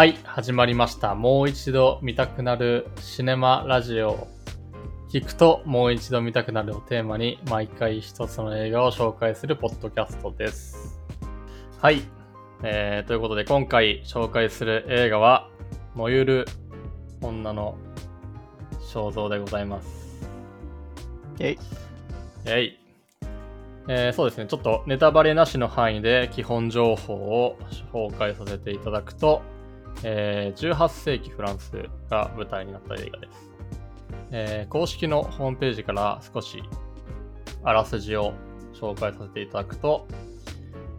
はい、始まりました。もう一度見たくなるシネマラジオ。聞くともう一度見たくなるをテーマに毎回一つの映画を紹介するポッドキャストです。はい、えー、ということで今回紹介する映画は燃ゆる女の肖像でございます。えい。えい。えーそうですね、ちょっとネタバレなしの範囲で基本情報を紹介させていただくと、えー18世紀フランスが舞台になった映画です。えー公式のホームページから少しあらすじを紹介させていただくと、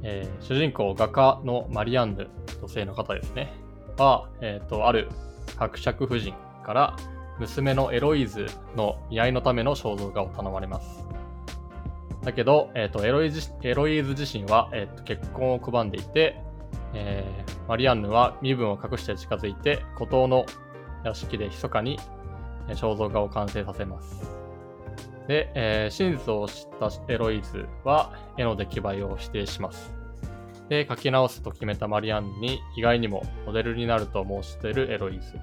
えー主人公画家のマリアンヌ、女性の方ですね、は、えっ、と、ある伯爵夫人から娘のエロイーズの居合いのための肖像画を頼まれます。だけど、えっ、とエロイ、エロイーズ自身は、えっ、と、結婚を拒んでいて、えーマリアンヌは身分を隠して近づいて、孤島の屋敷で密かに肖像画を完成させます。で、えー真実を知ったエロイズは絵の出来栄えを否定します。で、書き直すと決めたマリアンヌに意外にもモデルになると申しているエロイズ。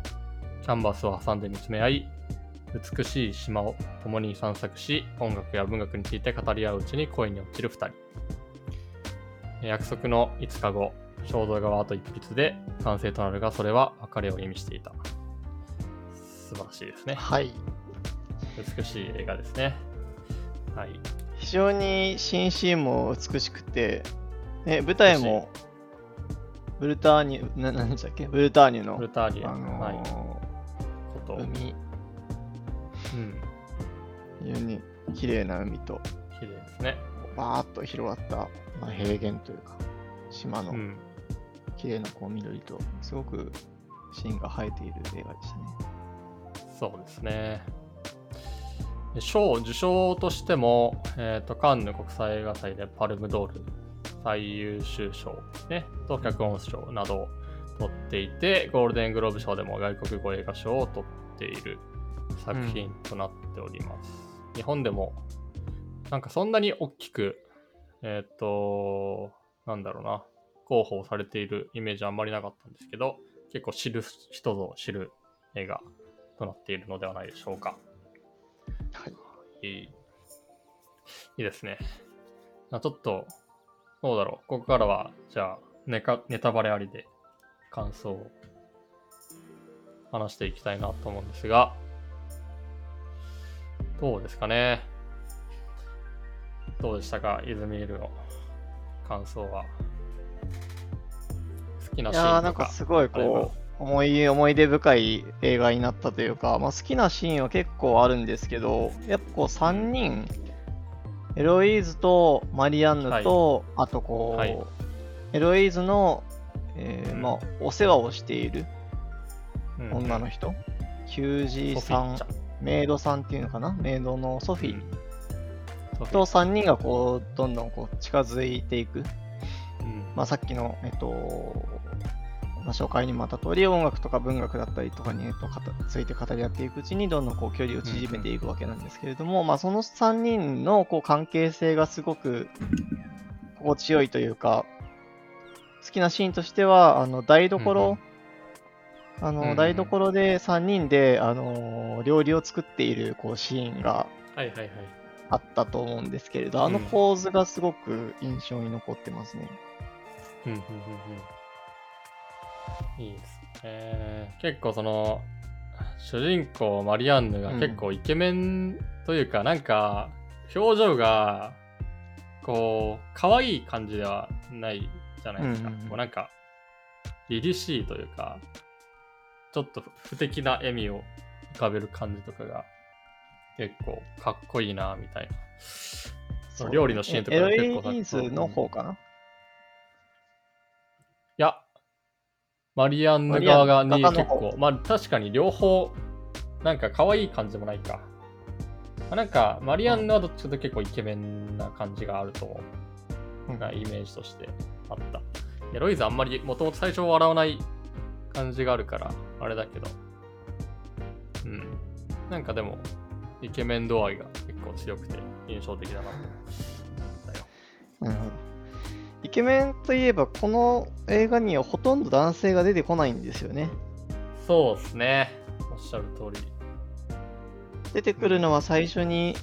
キャンバスを挟んで見つめ合い、美しい島を共に散策し、音楽や文学について語り合ううちに恋に落ちる二人。約束の5日後、肖像画はあと一筆で完成となるが、それは別れを意味していた。素晴らしいですね。はい。美しい映画ですね。はい。非常に新シーンも美しくて、ね、舞台もブルターニュ、な何でしたっけ？ブルターニュのブル、ターリア、あのーはい。こと。海、うん。非常に綺麗な海と、綺麗ですね。バーッと広がった、まあ、平原というか、島のうん。綺麗なこう緑と、すごくシーンが映えている映画でしたね。そうですね。賞、受賞としても、えっ、と、カンヌ国際映画祭でパルムドール最優秀賞ね、と脚本賞などを取っていて、ゴールデングローブ賞でも外国語映画賞を取っている作品となっております。日本でも、なんかそんなに大きく、えっ、と、なんだろうな、広報されているイメージはあんまりなかったんですけど、結構知る人ぞ知る映画となっているのではないでしょうか。はい。いい。いいですね。まあちょっと、どうだろう。ここからは、じゃあネカ、ネタバレありで感想を話していきたいなと思うんですが、どうですかね。どうでしたか、イズミールの感想は。好きないシやーなんーンとか。かすごいこう思い思い出深い映画になったというか、まあ、好きなシーンは結構あるんですけどやっぱこう3人エロイーズとマリアンヌと、あとこう、はい。エロイーズの、えーうん。まあ、お世話をしているうん。女の人、キュージーソフさん。メイドさんっていうのかな？メイドのソフィー。と3人がこうどんどんこう近づいていく。うんまあ、さっきの、えっと、まあ、紹介にもあった通り、音楽とか文学だったりとかに、えっと、かたついて語り合っていくうちに、どんどんこう距離を縮めていくわけなんですけれども、まあ、その3人のこう関係性がすごく心地よいというか、好きなシーンとしては、あの台所、あのうんうん台所で3人で、あの料理を作っているこうシーンがはいはいはい。あったと思うんですけれど、あのうん構図がすごく印象に残ってますね。うんうんうんうんいいですね。結構その、主人公マリアンヌが結構イケメンというか、なんか、表情が、こう、可愛い感じではないじゃないですか。うんうんうんこうなんか、凛々しいというか、ちょっと不敵な笑みを浮かべる感じとかが、結構かっこいいな、みたいな。料理のシーンとかエロが結構イーズの方かな？いや、マリアンヌ側がにマリアンヌ結構、まあ確かに両方、なんか可愛い感じでもないか。まあなんか、マリアンヌはどっちかと結構イケメンな感じがあると思う。うんなイメージとしてあった。エロイズあんまりもともと最初笑わない感じがあるから、あれだけど。うん。なんかでも、イケメン度合いが結構強くて印象的だなと思ったよ。なるほど。イケメンといえば、この映画にはほとんど男性が出てこないんですよね。そうですね。おっしゃる通り。出てくるのは最初に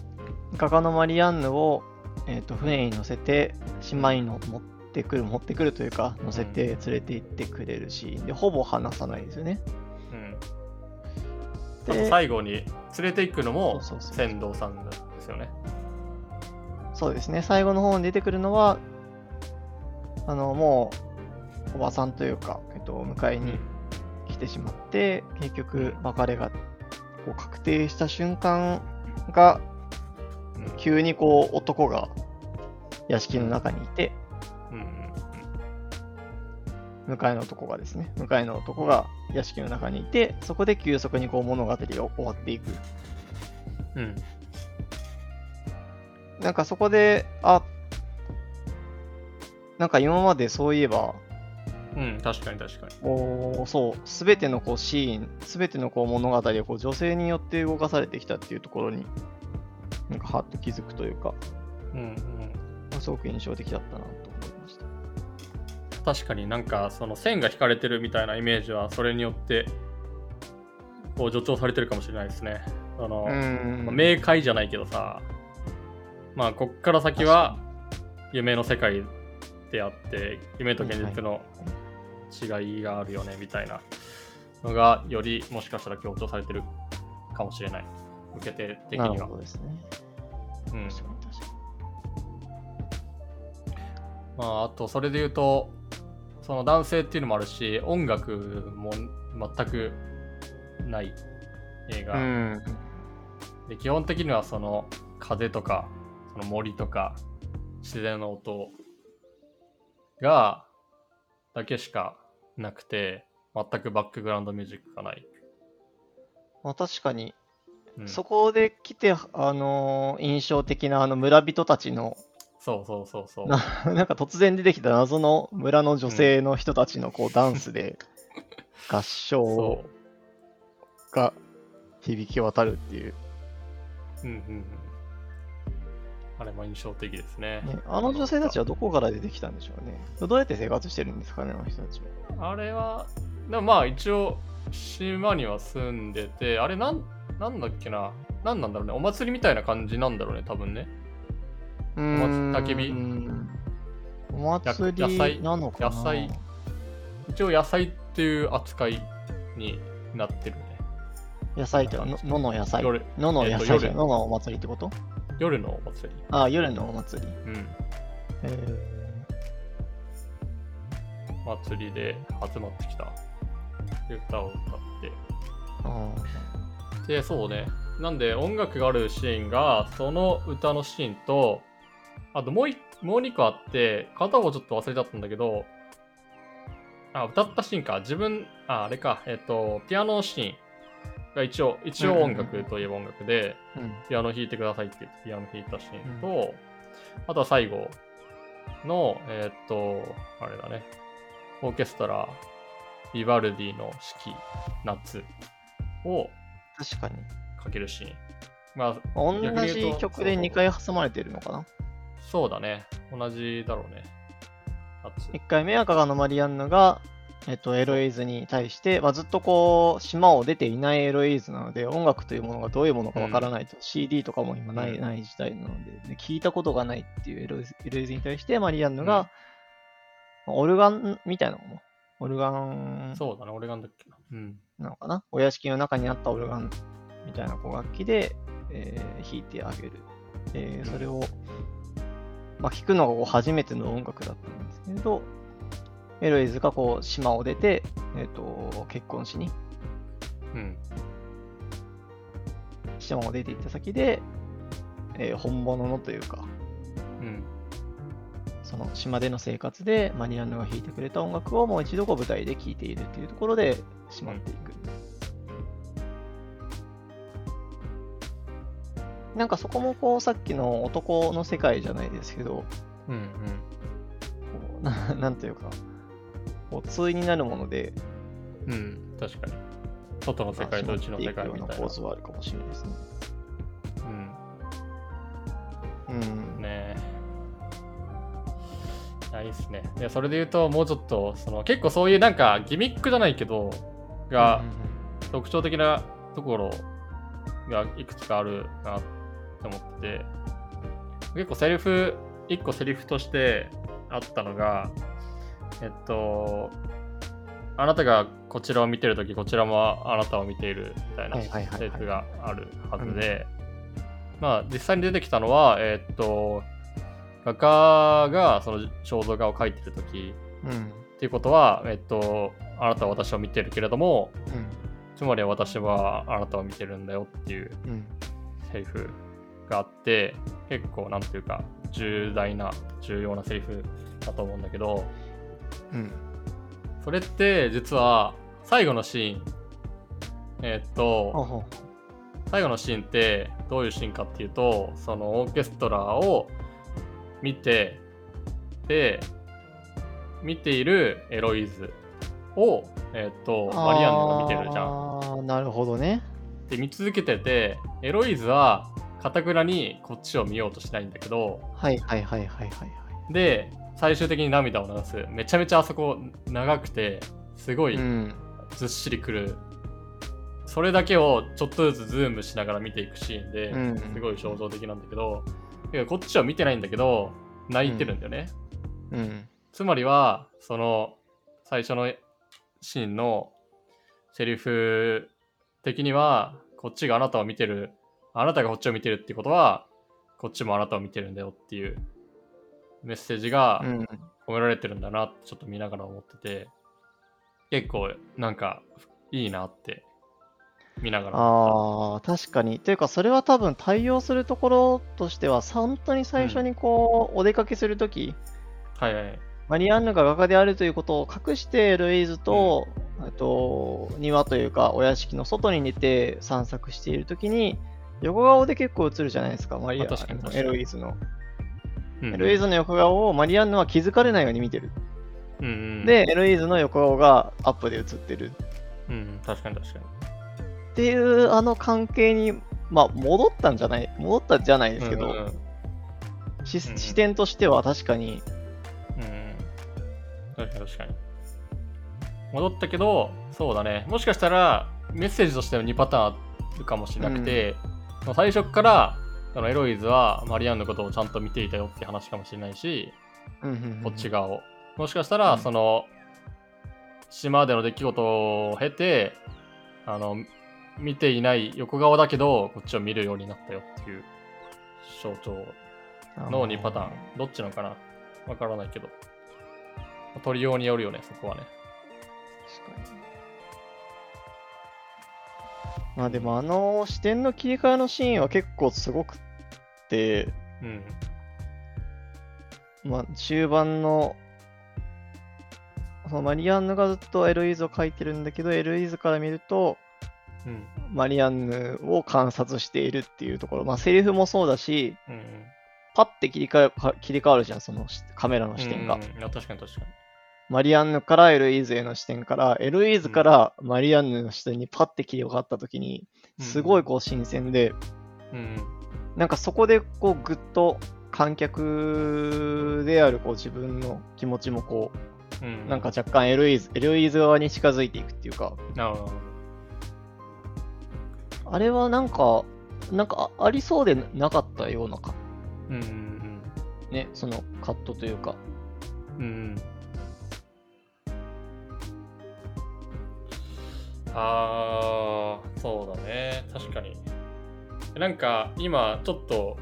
画家のマリアンヌを、えー、と船に乗せて島にの持ってくる持ってくるというか乗せて連れて行ってくれるシーンでほぼ話さないですよね。うん。あでと最後に連れて行くのも船頭さんですよね。そうですね最後の方に出てくるのはあのもうおばさんというか、えっと迎えに来てしまって結局別れがこう確定した瞬間がうん。急にこう男が屋敷の中にいてうん。うん迎えの男がですね迎えの男が屋敷の中にいてそこで急速にこう物語が終わっていく。うんうん。なんかそこであなんか今までそういえばうん、確かに確かに。こうそう全てのこうシーン全てのこう物語がこう女性によって動かされてきたっていうところになんかはっと気づくというかうんうん。すごく印象的だったなと思いました確かになんかその線が引かれてるみたいなイメージはそれによってこう助長されてるかもしれないですね。あの、うんまあ明快じゃないけどさ、まあこっから先は夢の世界であって夢と現実の違いがあるよねみたいなのがよりもしかしたら強調されてるかもしれない。受け手的なには。ですねうんまあ、あと、それで言うと、その男性っていうのもあるし、音楽も全くない映画。にうんで基本的にはその風とか、その森とか、自然の音が、だけしかなくて、全くバックグラウンドミュージックがない。まあ、確かにうん、そこで来て、あのー印象的なあの村人たちのそうそうそうそう。な なんか突然出てきた謎の村の女性の人たちのこうダンスで 合唱そが響き渡るっていう、う。うんうんうん。あれも印象的ですね。ね、あの女性たちはどこから出てきたんでしょうねどうやって生活してるんですかねあの人たちはあれは、でもまあ一応、島には住んでて、あれなん、なんだっけな。なんなんだろうね。お祭りみたいな感じなんだろうね、多分ね。うーん焚き火んお祭や野菜りなのかな野菜一応野菜っていう扱いになってるね。野菜っての野の野菜夜野の野えっと菜じゃ夜野のお祭りってこと？夜のお祭り。ああ夜のお祭りうん。え祭りで集まってきた。で歌を歌って。ー、あで、そうね。なんで音楽があるシーンが、その歌のシーンと、あともう一もう2個あって、片方ちょっと忘れちゃったんだけど、あ、歌ったシーンか。自分、あ、あれか。えっと、ピアノシーンが一応、一応音楽といえば音楽で、ピアノ弾いてくださいって言ってピアノ弾いたシーンと、あとは最後の、えーっと、あれだね、オーケストラ、ビバルディの四季、夏を確かにかけるシーン。まあ、同じと曲で2回挟まれてるのかな？そうだね。同じだろうね。夏。1回目はガガのマリアンヌが、えっと、エロエイズに対して、まあ、ずっとこう、島を出ていないエロエイズなので、音楽というものがどういうものかわからないと、CD とかも今ない,、うんない時代なのでで、聞いたことがないっていうエロエイズエロエイズに対して、マリアンヌが、まあオルガンみたいなもの、オルガンそうだね、俺がんだっけな。うん。なのかな？お屋敷の中にあったオルガンみたいなこう楽器で、えー弾いてあげる。えーそれを、まあ、聞くのが初めての音楽だったんですけれど、エロイズがこう島を出て、えー、と結婚しにうん。島を出て行った先で、えー本物のというか、うん。その島での生活でマリアンヌが弾いてくれた音楽をもう一度こう舞台で聴いているというところで締まっていく。なんかそこもこうさっきの男の世界じゃないですけど、うん。うん。こうななんというか、こう対になるもので、うん。確かに。外の世界と内の世界みたいな構。図はあるかもしれないですね。うん。うん。ねえ。いやいいっすね。いや、それで言うと、もうちょっと、その結構そういうなんかギミックじゃないけど、が特徴的なところがいくつかあるなって思ってて、結構セリフ、一個セリフとしてあったのが、えっと、あなたがこちらを見てるとき、こちらもあなたを見ているみたいなセリフがあるはずで、まあ実際に出てきたのは、えっと、画家がその肖像画を描いてるときうんうんっていうことは、えっと、あなたは私を見てるけれども、つまり私はあなたを見てるんだよっていううんうん。セリフがあって、結構なんていうか、重大な、重要なセリフだと思うんだけど、うんそれって実は最後のシーン、えっと、最後のシーンってどういうシーンかっていうと、そのオーケストラを見て、で、見ているエロイズを、えっと、うマリアンヌが見てるじゃん。あーなるほどね。で、見続けてて、エロイズは、かたくなにこっちを見ようとしないんだけど、はいはいはいはいはいはい。で、最終的に涙を流す。めちゃめちゃあそこ長くて、すごいうんずっしりくる。それだけをちょっとずつズームしながら見ていくシーンで、うんすごい象徴的なんだけど、こっちは見てないんだけど、泣いてるんだよね。うんつまりは、その、最初のシーンのセリフ的には、こっちがあなたを見てる、あなたがこっちを見てるってことは、こっちもあなたを見てるんだよっていうメッセージがうん込められてるんだなってちょっと見ながら思ってて、結構なんかいいなって見ながら思ああ、確かに。というか、それは多分対応するところとしては、本当に最初にこう、お出かけするとき、った。はいはい。マリアンヌが画家であるということを隠して、ルイーズと、えっと、庭というか、お屋敷の外に出て散策しているときに、横顔で結構映るじゃないですか、マリアあ確かに確かにエロイーズの。うんエロイーズの横顔をマリアンヌは気づかれないように見てる。うんうん、で、エロイーズの横顔がアップで映ってる。うん、確かに確かに。っていうあの関係に、まあ、戻ったんじゃない、戻ったじゃないですけど、うんうん視点としては確かに、うん。確かに確かに。戻ったけど、そうだね。もしかしたら、メッセージとしては2パターンあるかもしれなくて、もう最初から、そのエロイズはマリアンのことをちゃんと見ていたよって話かもしれないし、こっち側を。もしかしたら、うんその、島での出来事を経て、あの、見ていない横顔だけど、こっちを見るようになったよっていう象徴の2パターン。どっちなのかな？わからないけど。取りようによるよね、そこはね。確かに。まあでもあの視点の切り替えのシーンは結構すごくって、うん。まあ中盤の、そのマリアンヌがずっとエロイーズを描いてるんだけど、エロイーズから見ると、うん。マリアンヌを観察しているっていうところ、まあセリフもそうだし、うん。パッて切り替えか切り替わるじゃん、そのしカメラの視点が。うんいや確かに確かに。マリアンヌからエロイーズへの視点から、エロイーズからマリアンヌの視点にパッて切り替わったときに、すごいこう新鮮で、うん。なんかそこでこうぐっと観客であるこう自分の気持ちもこうん。う、なんか、若干エロイーズ、エロイーズ側に近づいていくっていうか。あれはなんか、なんかあありそうでなかったようなか、うん。うん。ね、そのカットというか。うん。あー、そうだね。確かに。なんか、今、ちょっと、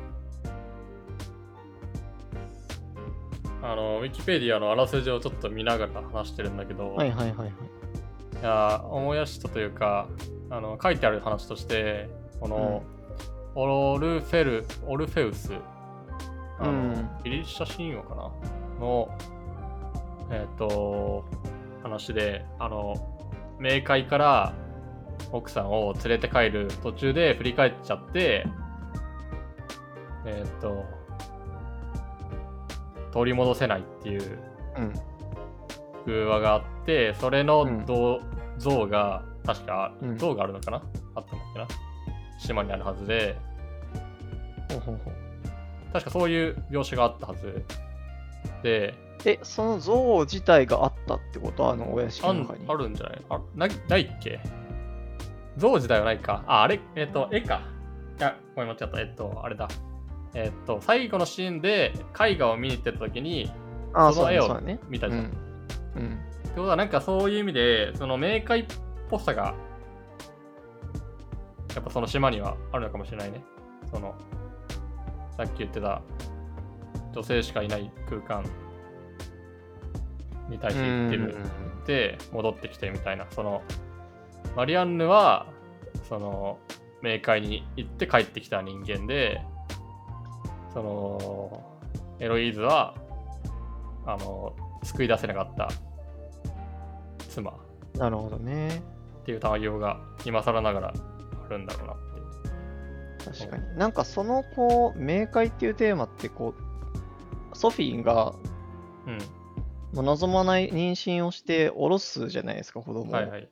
あの、ウィキペディアのあらすじをちょっと見ながら話してるんだけど、はいはいはいはい。いや思い出したというかあの書いてある話としてこの、オルフェルオルフェウスあの、うん。ギリシャ神話かな？のえっ、と話であの冥界から奥さんを連れて帰る途中で振り返っちゃってえっ、と取り戻せないっていううん。空話があって、それのうん。像,、像が、確かうん、像があるのかな、あったのかな？島にあるはずで。確かそういう描写があったはず。で、え、その像自体があったってこと？あのお屋敷の中に。あるんじゃない？あなないっけ？像自体はないか。あ、あれ、えっ、と、絵か。いや、ごめん、間違った。えっと、あれだ。えっと、最後のシーンで絵画を見に行ってた時に、あその絵を。見たじゃん。うん。うん。ってことは、なんかそういう意味で、その冥界っぽさが、やっぱその島にはあるのかもしれないね。その、さっき言ってた、女性しかいない空間に対して言ってる。で、戻ってきてみたいな。その、マリアンヌは、その、冥界に行って帰ってきた人間で、その、エロイーズは、あの、救い出せなかった妻っなるほどね。ていう対応が今更ながらあるんだろうなって。確かに。なんかそのこう、冥界っていうテーマってこう、ソフィーがうん。まあ望まない妊娠をして下ろすじゃないですか、子供を。はいはい。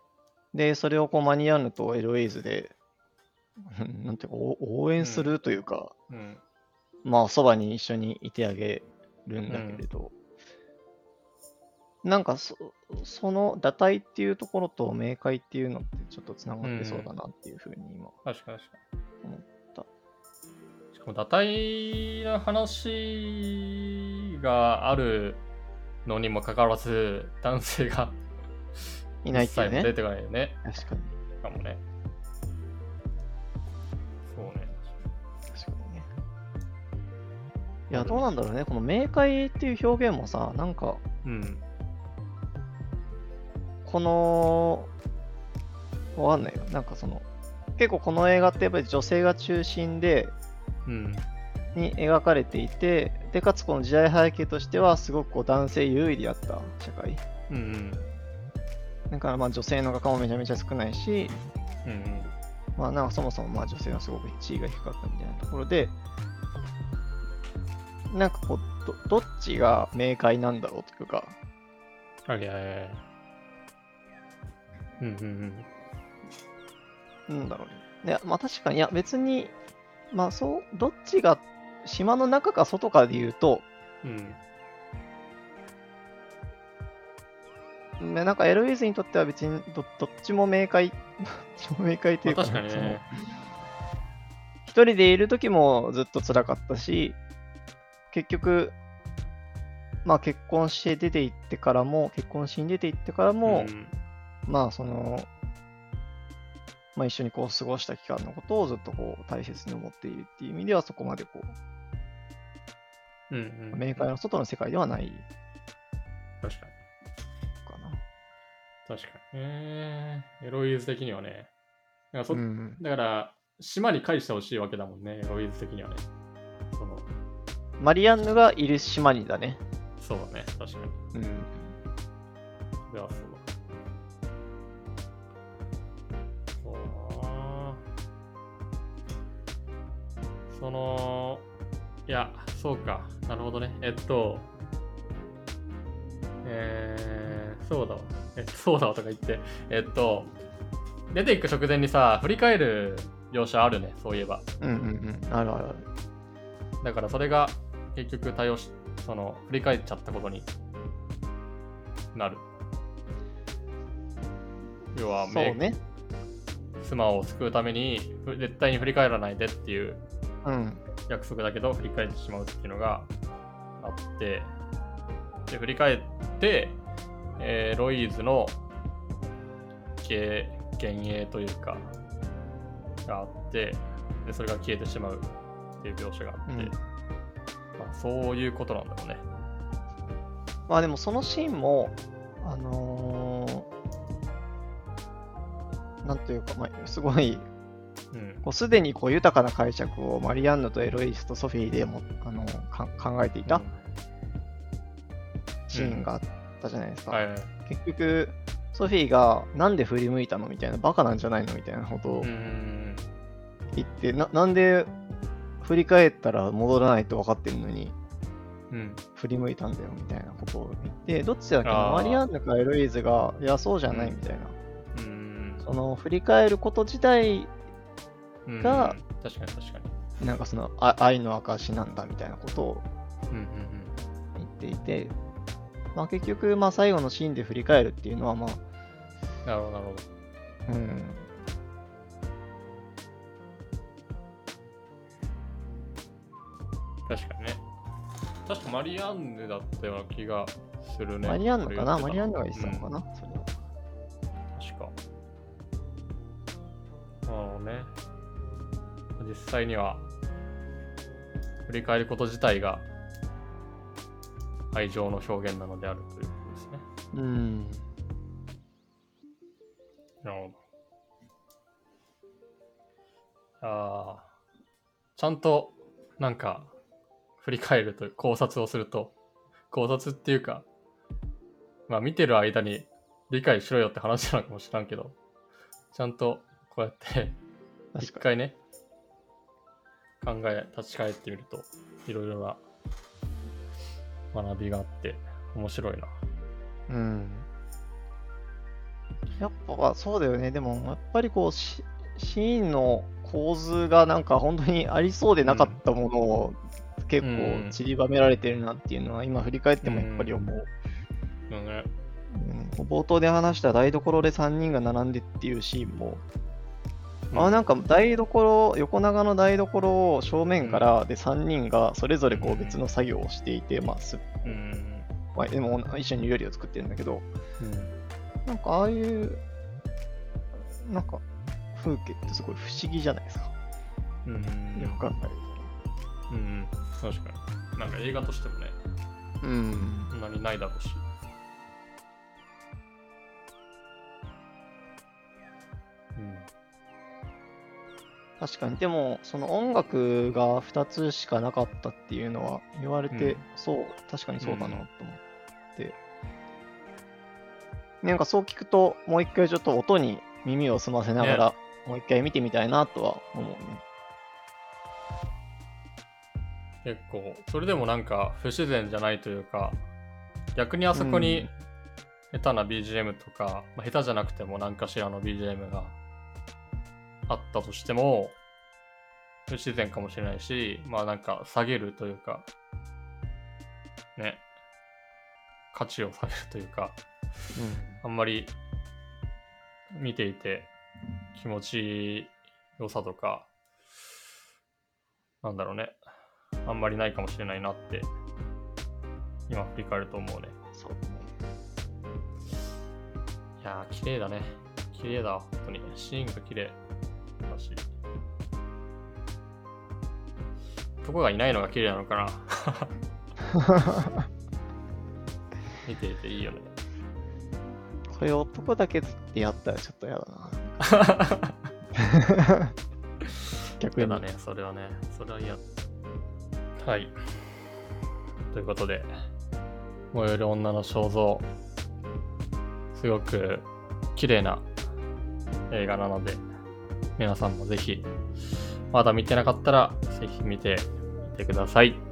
で、それをこうマニアンヌとエロエイズで、う んなんていうか、お応援するというか、うん。まあ、そばに一緒にいてあげるんだけれど、なんかそ、その打退っていうところと冥界っていうのってちょっとつながってそうだなっていうふうに今。確かに確か思ったに。しかも、打退の話があるのにもかかわらず、男性がいないっていうね。出てこないよね。確かに。かもね。そうね。確かにね。いや、どうなんだろうね。この冥界っていう表現もさ、なんか、うん。この、わかんないよ。なんかその、結構この映画ってやっぱり女性が中心で、うん。に描かれていて、で、かつこの時代背景としては、すごくこう男性優位であった社会。うんうん。だからまあ女性の画家もめちゃめちゃ少ないし、うんうん。まあなんかそもそもまあ女性はすごく地位が低かったみたいなところで、なんかこう、どどっちが明快なんだろうというか、はいはいはい。うんうんうん。なんだろうね。いや、まあ確かに、いや別に、まあそう、どっちが島の中か外かで言うと、うん。なんかエロイズにとっては別にどどっちも明快、どっちも明快というか、まあ確かにね。一人でいる時もずっと辛かったし、結局、まあ結婚して出て行ってからも、結婚しに出て行ってからも、うんまあその、まあ一緒にこう過ごした期間のことをずっとこう大切に思っているっていう意味ではそこまでこうんうう、ん。明快の外の世界ではない確かに。確かに。えー、エロイズ的にはね。だからそ,、うん。だから、島に返してほしいわけだもんね、エロイズ的にはね。その、マリアンヌがいる島にだね。そうだね、確かに。うん。それはそうだ。その、いや、そうか。なるほどね。えっと、えー、そうだわ。えっと、そうだわとか言って、えっと、出ていく直前にさ、振り返る描写あるね、そういえば。うんうんうん。あるあるある。だからそれが結局対応し、その、振り返っちゃったことになる。要は、そうね。妻を救うためにふ絶対に振り返らないでっていううん。約束だけど振り返ってしまうっていうのがあってで振り返って、えーロイーズの幻幻影というかがあってでそれが消えてしまうっていう描写があって、うん。まあ、そういうことなんだろうね。まあでもそのシーンも、あのーなんというか、まあ、すごい、うん。こうすでにこう豊かな解釈をマリアンヌとエロイスとソフィーでもあのか考えていたシーンがあったじゃないですか。はい。はい結局、ソフィーがなんで振り向いたのみたいな、バカなんじゃないのみたいなことをうん。言って、ななんで振り返ったら戻らないと分かってるのに、うん。振り向いたんだよみたいなことを言って、どっちだっけマリアンヌかエロイーズが、いや、そうじゃないみたいな。うん。その振り返ること自体、うん。が確かに確かに。なんかそのあ愛の証なんだみたいなことをうんうん。言っていて、まあ結局、まあ最後のシーンで振り返るっていうのは、まあ、なるほど、なるほど。うん、確かにね。確かマリアンヌだったような気がするね。マリアンヌかな？マリアンヌがが言ってたのかな、それは。確か。あのね。実際には、振り返ること自体が愛情の表現なのであるということですね。うん。なるほど。ああ、ちゃんと、なんか、振り返ると、考察をすると、考察っていうか、まあ見てる間に理解しろよって話なのかもしらんけど、ちゃんとこうやって一回ね、考え、立ち返ってみると、いろいろな学びがあって、面白いな。に。うん。やっぱそうだよね。でも、やっぱりこう、シシーンの構図がなんか本当にありそうでなかったものを結うん構散りばめられてるなっていうのは今振り返ってもやっぱり思う。うんね、うん冒頭で話した台所で3人が並んでっていうシーンも、あなんか台所、横長の台所を正面からで3人がそれぞれこう別の作業をしていて、まあすうん。まあ、でも一緒に料理を作ってるんだけど、うんなんかああいう、なんか風景ってすごい不思議じゃないですか。うん。よく考えるうんうん、確かに。なんか映画としてもね、と。うん。そんなにないだろうし。うん。確かに。でも、その音楽が2つしかなかったっていうのは言われて、うんそう、確かにそうだなと思って。なんかそう聞くと、もう一回ちょっと音に耳を澄ませながら、もう一回見てみたいなとは思うね。結構、それでもなんか不自然じゃないというか、逆にあそこうんに下手な BGM とか、まあ、下手じゃなくても何かしらの BGM があったとしても、不自然かもしれないし、まあなんか下げるというか、ね、価値を下げるというか、あんまり見ていて気持ちよさとか、なんだろうね。あんまりないかもしれないなって、今振り返ると思うね。そうね。いやー、綺麗だね。綺麗だわ、本当に。シーンが綺麗だし。男がいないのが綺麗なのかな。見ていていいよね。これ男だけってやったらちょっと嫌だな。逆だね、それはね。それは嫌。はい。ということで、燃える女の肖像、すごく綺麗な映画なので、皆さんもぜひ、まだ見てなかったら、ぜひ見てみてください。